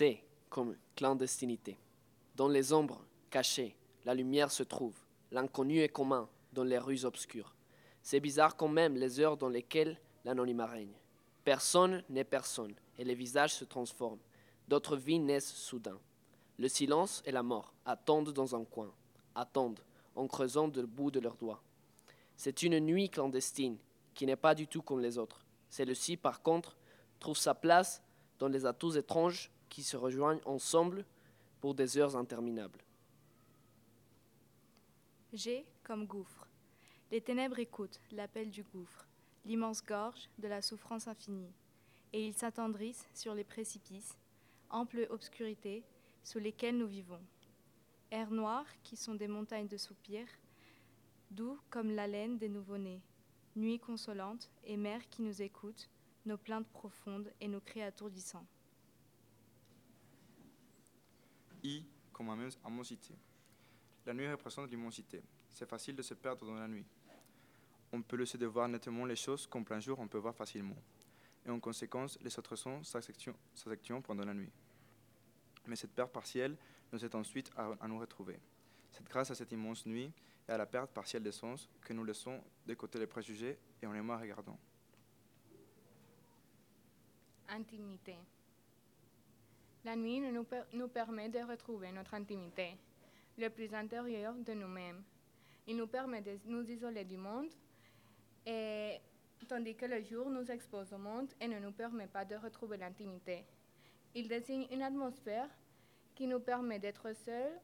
C'est comme clandestinité. Dans les ombres cachées, la lumière se trouve. L'inconnu est commun dans les rues obscures. C'est bizarre quand même les heures dans lesquelles l'anonymat règne. Personne n'est personne, et les visages se transforment. D'autres vies naissent soudain. Le silence et la mort attendent dans un coin, attendent en creusant le bout de leurs doigts. C'est une nuit clandestine qui n'est pas du tout comme les autres. Celle-ci, par contre, trouve sa place dans les atouts étranges qui se rejoignent ensemble pour des heures interminables. J'ai comme gouffre. Les ténèbres écoutent l'appel du gouffre, l'immense gorge de la souffrance infinie, et ils s'attendrissent sur les précipices, ample obscurité sous lesquelles nous vivons. Airs noirs qui sont des montagnes de soupirs, doux comme l'haleine des nouveau-nés, nuit consolante et mer qui nous écoute, nos plaintes profondes et nos cris attourdissants. I comme immensité. La nuit représente l'immensité. C'est facile de se perdre dans la nuit. On peut laisser de voir nettement les choses qu'en plein jour on peut voir facilement. Et en conséquence, les autres sons s'actionnent pendant la nuit. Mais cette perte partielle nous aide ensuite à, nous retrouver. C'est grâce à cette immense nuit et à la perte partielle des sens que nous laissons de côté les préjugés et en les moins regardant. Intimité. La nuit nous, per- nous permet de retrouver notre intimité, le plus intérieur de nous-mêmes. Il nous permet de nous isoler du monde, et, tandis que le jour nous expose au monde et ne nous permet pas de retrouver l'intimité. Il désigne une atmosphère qui nous permet d'être seuls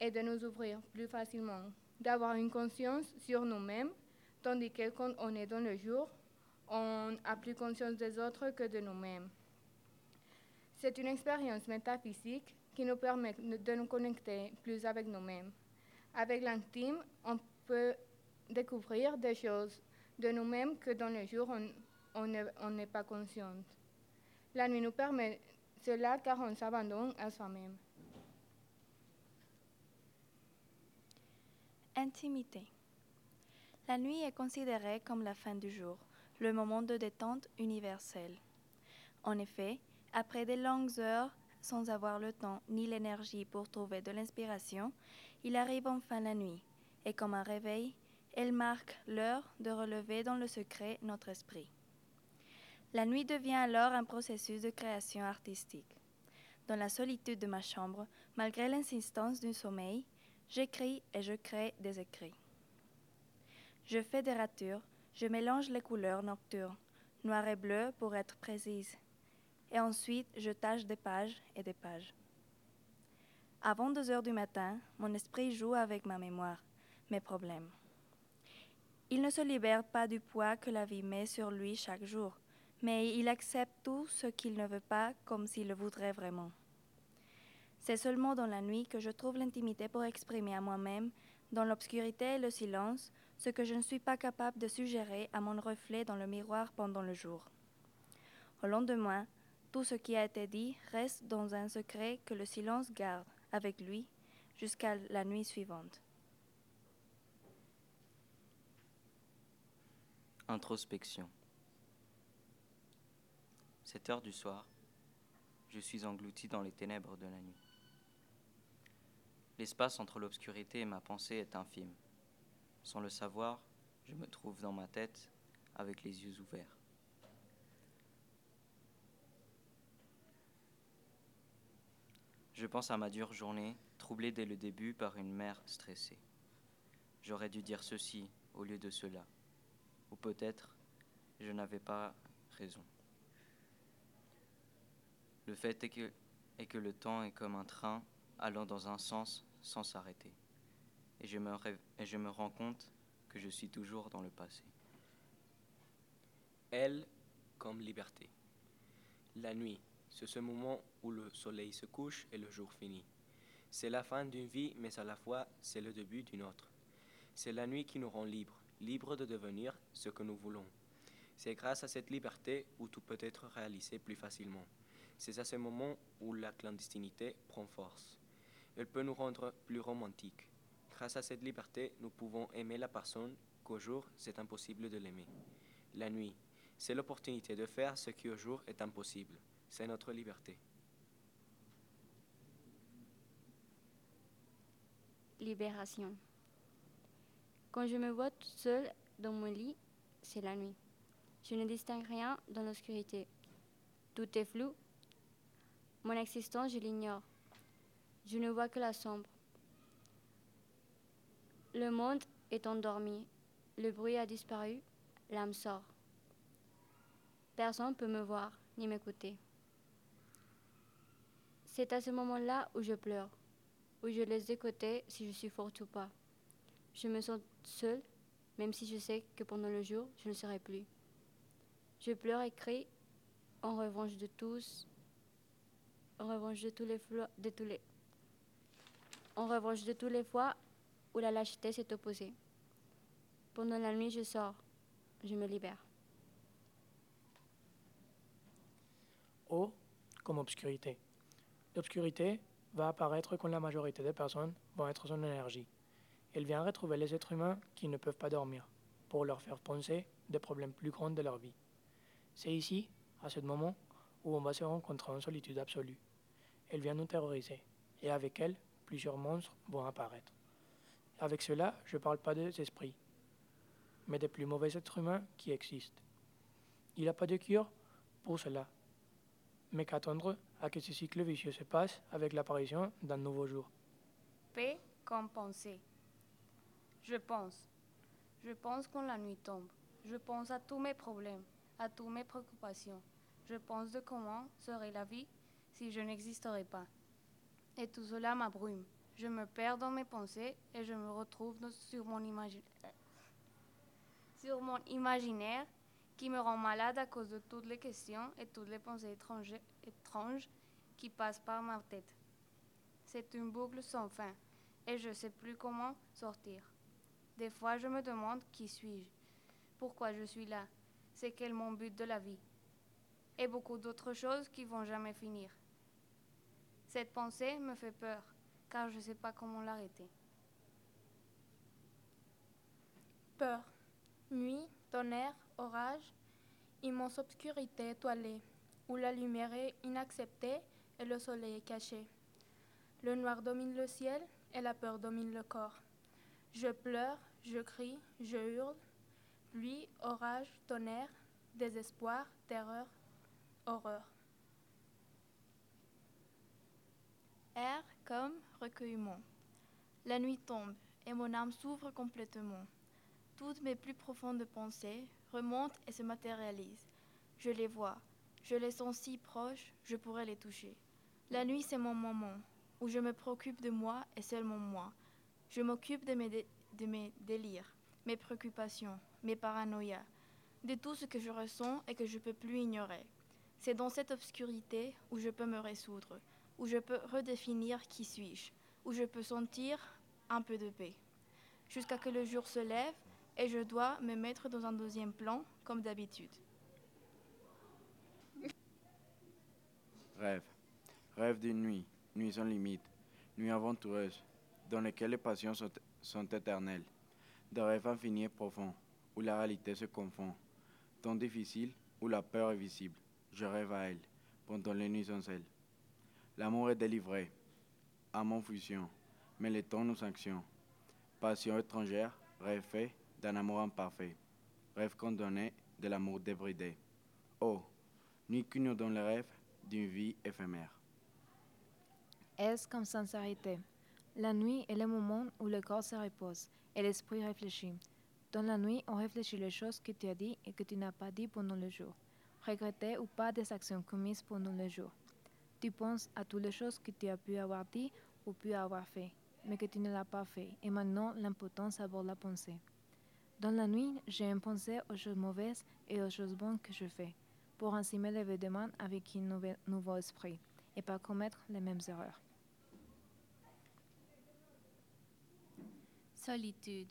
et de nous ouvrir plus facilement, d'avoir une conscience sur nous-mêmes, tandis que quand on est dans le jour, on a plus conscience des autres que de nous-mêmes. C'est une expérience métaphysique qui nous permet de nous connecter plus avec nous-mêmes. Avec l'intime, on peut découvrir des choses de nous-mêmes que dans le jour, on- on ne- on n'est pas conscient. La nuit nous permet cela car on s'abandonne à soi-même. Intimité. La nuit est considérée comme la fin du jour, le moment de détente universelle. En effet, après de longues heures sans avoir le temps ni l'énergie pour trouver de l'inspiration, il arrive enfin la nuit, et comme un réveil, elle marque l'heure de relever dans le secret notre esprit. La nuit devient alors un processus de création artistique. Dans la solitude de ma chambre, malgré l'insistance du sommeil, J'écris et je crée des écrits. Je fais des ratures, je mélange les couleurs nocturnes, noir et bleu pour être précise, et ensuite je tâche des pages et des pages. Avant deux heures du matin, mon esprit joue avec ma mémoire, mes problèmes. Il ne se libère pas du poids que la vie met sur lui chaque jour, mais il accepte tout ce qu'il ne veut pas comme s'il le voudrait vraiment. C'est seulement dans la nuit que je trouve l'intimité pour exprimer à moi-même, dans l'obscurité et le silence, ce que je ne suis pas capable de suggérer à mon reflet dans le miroir pendant le jour. Au lendemain, tout ce qui a été dit reste dans un secret que le silence garde avec lui jusqu'à la nuit suivante. Introspection. Cette heure du soir, je suis englouti dans les ténèbres de la nuit. L'espace entre l'obscurité et ma pensée est infime. Sans le savoir, je me trouve dans ma tête avec les yeux ouverts. Je pense à ma dure journée, troublée dès le début par une mère stressée. J'aurais dû dire ceci au lieu de cela. Ou peut-être je n'avais pas raison. Le fait est que, que le temps est comme un train allant dans un sens sans s'arrêter. Et et je me rends compte que je suis toujours dans le passé. Elle comme liberté. La nuit, c'est ce moment où le soleil se couche et le jour finit. C'est la fin d'une vie, mais à la fois c'est le début d'une autre. C'est la nuit qui nous rend libres, libres de devenir ce que nous voulons. C'est grâce à cette liberté où tout peut être réalisé plus facilement. C'est à ce moment où la clandestinité prend force. Elle peut nous rendre plus romantiques. Grâce à cette liberté, nous pouvons aimer la personne qu'au jour c'est impossible de l'aimer. La nuit, c'est l'opportunité de faire ce qui au jour est impossible c'est notre liberté. Libération. Quand je me vois toute seule dans mon lit, c'est la nuit. Je ne distingue rien dans l'obscurité. Tout est flou. Mon existence, je l'ignore. Je ne vois que la sombre. Le monde est endormi. Le bruit a disparu. L'âme sort. Personne ne peut me voir ni m'écouter. C'est à ce moment-là où je pleure, où je laisse de côté si je suis forte ou pas. Je me sens seule, même si je sais que pendant le jour, je ne serai plus. Je pleure et crie en revanche de tous, en revanche de tous les, de tous en revanche de tous les fois où la lâcheté s'est opposée. Pendant la nuit, je sors, je me libère. O comme obscurité. L'obscurité va apparaître quand la majorité des personnes vont être son énergie. Elle vient retrouver les êtres humains qui ne peuvent pas dormir pour leur faire penser des problèmes plus grands de leur vie. C'est ici, à ce moment, où on va se rencontrer en solitude absolue. Elle vient nous terroriser, et avec elle, plusieurs monstres vont apparaître. Avec cela, je ne parle pas des esprits, mais des plus mauvais êtres humains qui existent. Il n'y a pas de cure pour cela, mais qu'attendre à que ce cycle vicieux se passe avec l'apparition d'un nouveau jour. Paix comme pensée. Je pense. Je pense quand la nuit tombe. Je pense à tous mes problèmes, à toutes mes préoccupations. Je pense de comment serait la vie si je n'existerais pas. Et tout cela m'abrume. Je me perds dans mes pensées et je me retrouve sur mon, sur mon imaginaire qui me rend malade à cause de toutes les questions et toutes les pensées étranges, étranges qui passent par ma tête. C'est une boucle sans fin et je ne sais plus comment sortir. Des fois, je me demande qui suis-je, pourquoi je suis là, c'est quel mon but de la vie, et beaucoup d'autres choses qui vont jamais finir. Cette pensée me fait peur, car je ne sais pas comment l'arrêter. Peur, nuit, tonnerre, orage, immense obscurité étoilée, où la lumière est inacceptée et le soleil est caché. Le noir domine le ciel et la peur domine le corps. Je pleure, je crie, je hurle. Pluie, orage, tonnerre, désespoir, terreur, horreur. Air comme recueillement. La nuit tombe et mon âme s'ouvre complètement. Toutes mes plus profondes pensées remontent et se matérialisent. Je les vois, je les sens si proches, je pourrais les toucher. La nuit, c'est mon moment où je me préoccupe de moi et seulement moi. Je m'occupe de mes, délires, mes préoccupations, mes paranoïas, de tout ce que je ressens et que je ne peux plus ignorer. C'est dans cette obscurité où je peux me résoudre, où je peux redéfinir qui suis-je, où je peux sentir un peu de paix. Jusqu'à que le jour se lève et je dois me mettre dans un deuxième plan comme d'habitude. Rêve. Rêve d'une nuit, nuit sans limite, nuit aventureuse, dans laquelle les passions sont, éternelles. De rêves infinis et profonds, où la réalité se confond. Temps difficile, où la peur est visible. Je rêve à elle, pendant les nuits sans elle. L'amour est délivré, mon fusion, mais le temps nous sanctionne. Passion étrangère, rêve fait d'un amour imparfait. Rêve condamné de l'amour débridé. Oh, nuit qu'une dans le rêve d'une vie éphémère. Est-ce comme sincérité La nuit est le moment où le corps se repose et l'esprit réfléchit. Dans la nuit, on réfléchit les choses que tu as dit et que tu n'as pas dit pendant le jour. Regretter ou pas des actions commises pendant le jour. Tu penses à toutes les choses que tu as pu avoir dit ou pu avoir fait, mais que tu ne l'as pas fait, et maintenant l'impotence aborde la pensée. Dans la nuit, j'ai une pensée aux choses mauvaises et aux choses bonnes que je fais, pour lever demain avec un nouveau esprit, et pas commettre les mêmes erreurs. Solitude.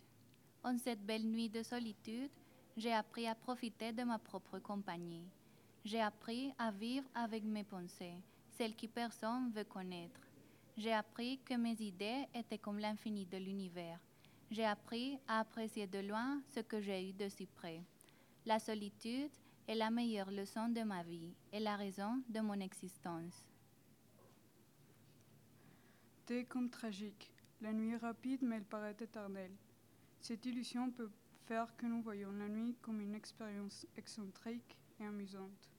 En cette belle nuit de solitude, j'ai appris à profiter de ma propre compagnie. J'ai appris à vivre avec mes pensées, celles que personne veut connaître. J'ai appris que mes idées étaient comme l'infini de l'univers. J'ai appris à apprécier de loin ce que j'ai eu de si près. La solitude est la meilleure leçon de ma vie et la raison de mon existence. T comme tragique. La nuit est rapide, mais elle paraît éternelle. Cette illusion peut faire que nous voyons la nuit comme une expérience excentrique et amusante.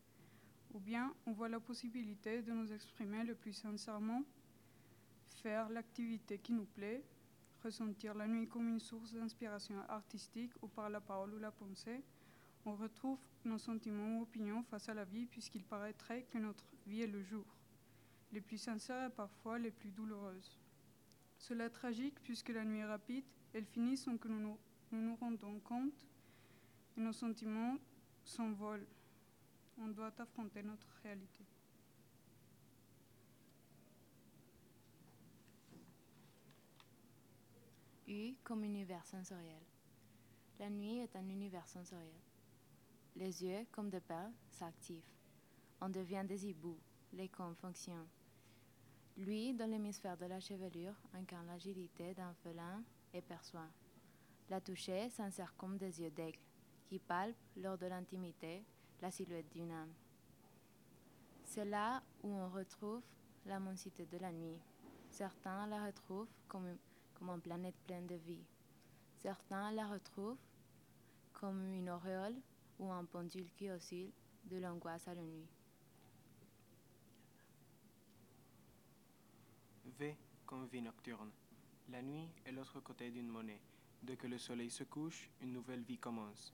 Ou bien on voit la possibilité de nous exprimer le plus sincèrement, faire l'activité qui nous plaît, ressentir la nuit comme une source d'inspiration artistique ou par la parole ou la pensée. On retrouve nos sentiments ou opinions face à la vie puisqu'il paraîtrait que notre vie est le jour, les plus sincères et parfois les plus douloureuses. Cela est tragique puisque la nuit est rapide, elle finit sans que nous nous, nous, rendons compte et nos sentiments s'envolent. On doit affronter notre réalité. U comme univers sensoriel. La nuit est un univers sensoriel. Les yeux, comme des perles, s'activent. On devient des hiboux, les cônes fonctionnent. Lui, dans l'hémisphère de la chevelure, incarne l'agilité d'un félin et perçoit. La toucher s'insère comme des yeux d'aigle, qui palpent, lors de l'intimité, la silhouette d'une âme. C'est là où on retrouve l'immensité de la nuit. Certains la retrouvent comme, comme une planète pleine de vie. Certains la retrouvent comme une auréole ou un pendule qui oscille de l'angoisse à la nuit. V comme vie nocturne. La nuit est l'autre côté d'une monnaie. Dès que le soleil se couche, une nouvelle vie commence.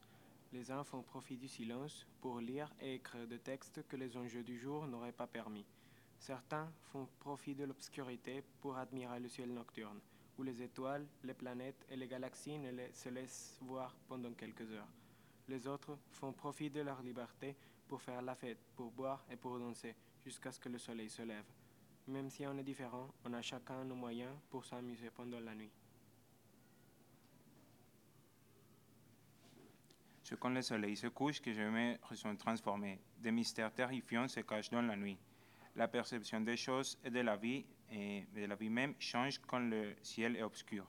Les uns font profit du silence pour lire et écrire des textes que les enjeux du jour n'auraient pas permis. Certains font profit de l'obscurité pour admirer le ciel nocturne, où les étoiles, les planètes et les galaxies ne se laissent voir pendant quelques heures. Les autres font profit de leur liberté pour faire la fête, pour boire et pour danser, jusqu'à ce que le soleil se lève. Même si on est différent, on a chacun nos moyens pour s'amuser pendant la nuit. C'est quand le soleil se couche que je me ressens transformé. Des mystères terrifiants se cachent dans la nuit. La perception des choses et de la vie, et de la vie même, change quand le ciel est obscur.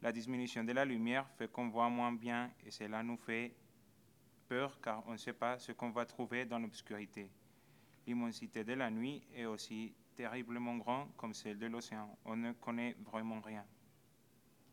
La diminution de la lumière fait qu'on voit moins bien et cela nous fait peur car on ne sait pas ce qu'on va trouver dans l'obscurité. L'immensité de la nuit est aussi terriblement grande comme celle de l'océan. On ne connaît vraiment rien.